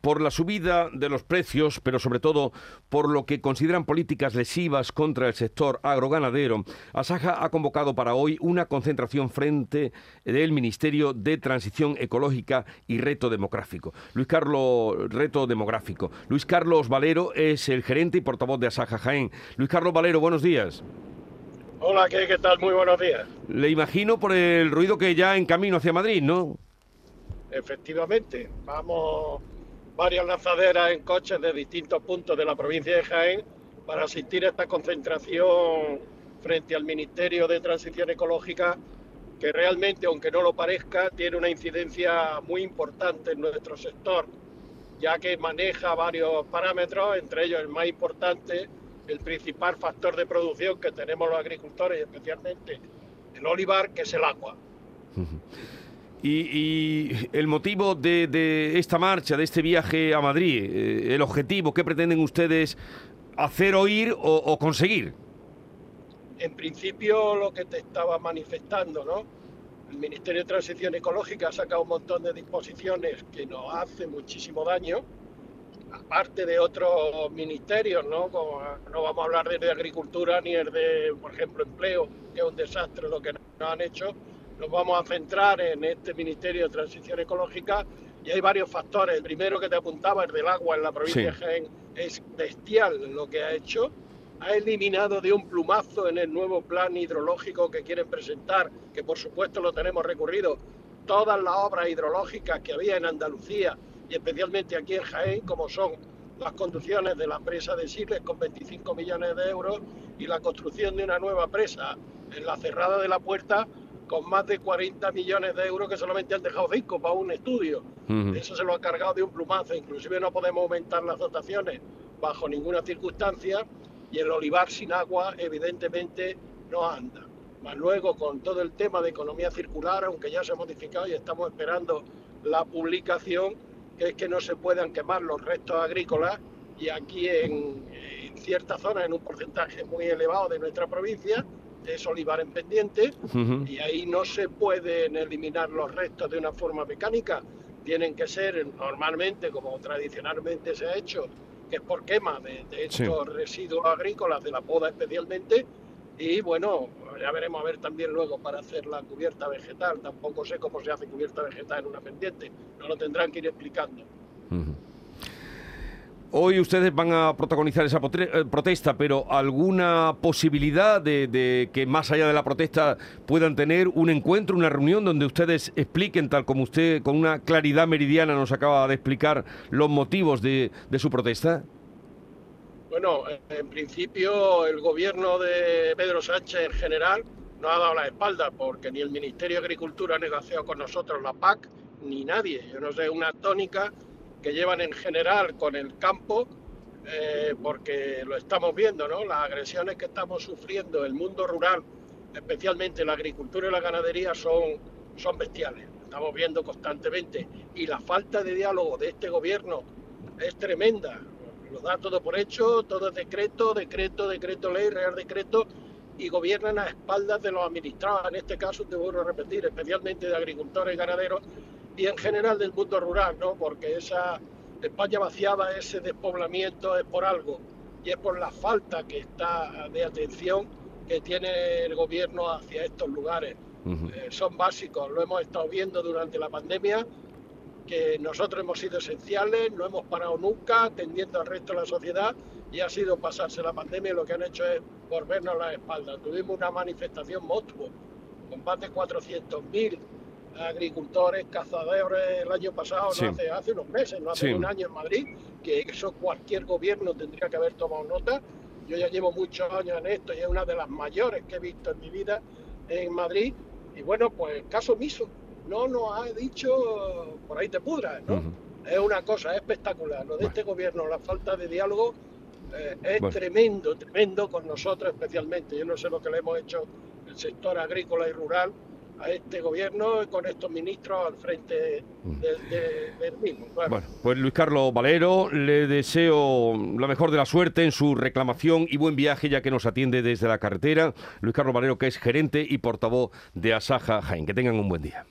por la subida de los precios, pero sobre todo por lo que consideran políticas lesivas contra el sector agroganadero, Asaja ha convocado para hoy una concentración frente del Ministerio de Transición Ecológica y Reto Demográfico. Luis Carlos, Reto Demográfico. Luis Carlos Valero es el gerente y portavoz de Asaja Jaén. Luis Carlos Valero, buenos días. Hola, ¿qué, ¿qué tal? Muy buenos días. Le imagino por el ruido que ya en camino hacia Madrid, ¿no? Efectivamente, vamos varias lanzaderas en coches de distintos puntos de la provincia de Jaén para asistir a esta concentración frente al Ministerio de Transición Ecológica que realmente, aunque no lo parezca, tiene una incidencia muy importante en nuestro sector, ya que maneja varios parámetros, entre ellos el más importante, el principal factor de producción que tenemos los agricultores, especialmente el olivar, que es el agua. Y, el motivo de, esta marcha, de este viaje a Madrid, eh, el objetivo, ¿qué pretenden ustedes hacer oír o, conseguir? En principio lo que te estaba manifestando, ¿no? El Ministerio de Transición Ecológica ha sacado un montón de disposiciones que nos hacen muchísimo daño, aparte de otros ministerios, ¿no? no vamos a hablar de, agricultura ni de, por ejemplo, empleo, que es un desastre lo que nos han hecho, nos vamos a centrar en este Ministerio de Transición Ecológica y hay varios factores. El primero que te apuntaba, el del agua en la provincia de Jaén, es bestial lo que ha hecho. Ha eliminado de un plumazo en el nuevo plan hidrológico que quieren presentar, que por supuesto lo tenemos recurrido, todas las obras hidrológicas que había en Andalucía y especialmente aquí en Jaén, como son las conducciones de la presa de Siles con 25 millones de euros y la construcción de una nueva presa en la cerrada de la puerta con más de 40 millones de euros que solamente han dejado cinco para un estudio. Eso se lo ha cargado de un plumazo. Inclusive no podemos aumentar las dotaciones bajo ninguna circunstancia y el olivar sin agua evidentemente no anda. Más luego con todo el tema de economía circular, aunque ya se ha modificado y estamos esperando la publicación, que es que no se puedan quemar los restos agrícolas y aquí en, en ciertas zonas, en un porcentaje muy elevado de nuestra provincia, es olivar en pendiente y ahí no se pueden eliminar los restos de una forma mecánica, tienen que ser normalmente, como tradicionalmente se ha hecho, que es por quema de, estos residuos agrícolas, de la poda especialmente, y bueno, ya veremos a ver también luego para hacer la cubierta vegetal, tampoco sé cómo se hace cubierta vegetal en una pendiente, no lo tendrán que ir explicando. Hoy ustedes van a protagonizar esa eh, protesta, pero ¿alguna posibilidad de, que más allá de la protesta puedan tener un encuentro, una reunión donde ustedes expliquen, tal como usted con una claridad meridiana nos acaba de explicar, los motivos de, su protesta? Bueno, en principio el gobierno de Pedro Sánchez en general no ha dado la espalda porque ni el Ministerio de Agricultura ha negociado con nosotros la PAC, ni nadie. Yo no sé, una tónica que llevan en general con el campo, eh, porque lo estamos viendo, ¿no? Las agresiones que estamos sufriendo, el mundo rural, especialmente la agricultura y la ganadería, son, son bestiales. Estamos viendo constantemente. Y la falta de diálogo de este gobierno es tremenda. Lo da todo por hecho, todo es decreto, decreto, decreto ley, real decreto, y gobiernan a espaldas de los administrados, en este caso te vuelvo a repetir, especialmente de agricultores y ganaderos, y en general del mundo rural, ¿no? Porque esa España vaciada, ese despoblamiento es por algo y es por la falta que está de atención que tiene el gobierno hacia estos lugares. Eh, son básicos, lo hemos estado viendo durante la pandemia, que nosotros hemos sido esenciales, no hemos parado nunca atendiendo al resto de la sociedad y ha sido pasarse la pandemia y lo que han hecho es volvernos la espalda. Tuvimos una manifestación monstruo con más de 400.000 agricultores, cazadores el año pasado, no hace, hace unos meses, no hace un año en Madrid, que eso cualquier gobierno tendría que haber tomado nota. Yo ya llevo muchos años en esto y es una de las mayores que he visto en mi vida en Madrid. Y bueno, pues caso omiso. No nos ha dicho, por ahí te pudras, ¿no? Es una cosa espectacular. Lo de este gobierno, la falta de diálogo, eh, es tremendo, tremendo con nosotros especialmente. Yo no sé lo que le hemos hecho el sector agrícola y rural a este gobierno con estos ministros al frente mm. del mismo. Bueno, pues Luis Carlos Valero, le deseo la mejor de la suerte en su reclamación y buen viaje ya que nos atiende desde la carretera. Luis Carlos Valero, que es gerente y portavoz de Asaja Jaén. Que tengan un buen día.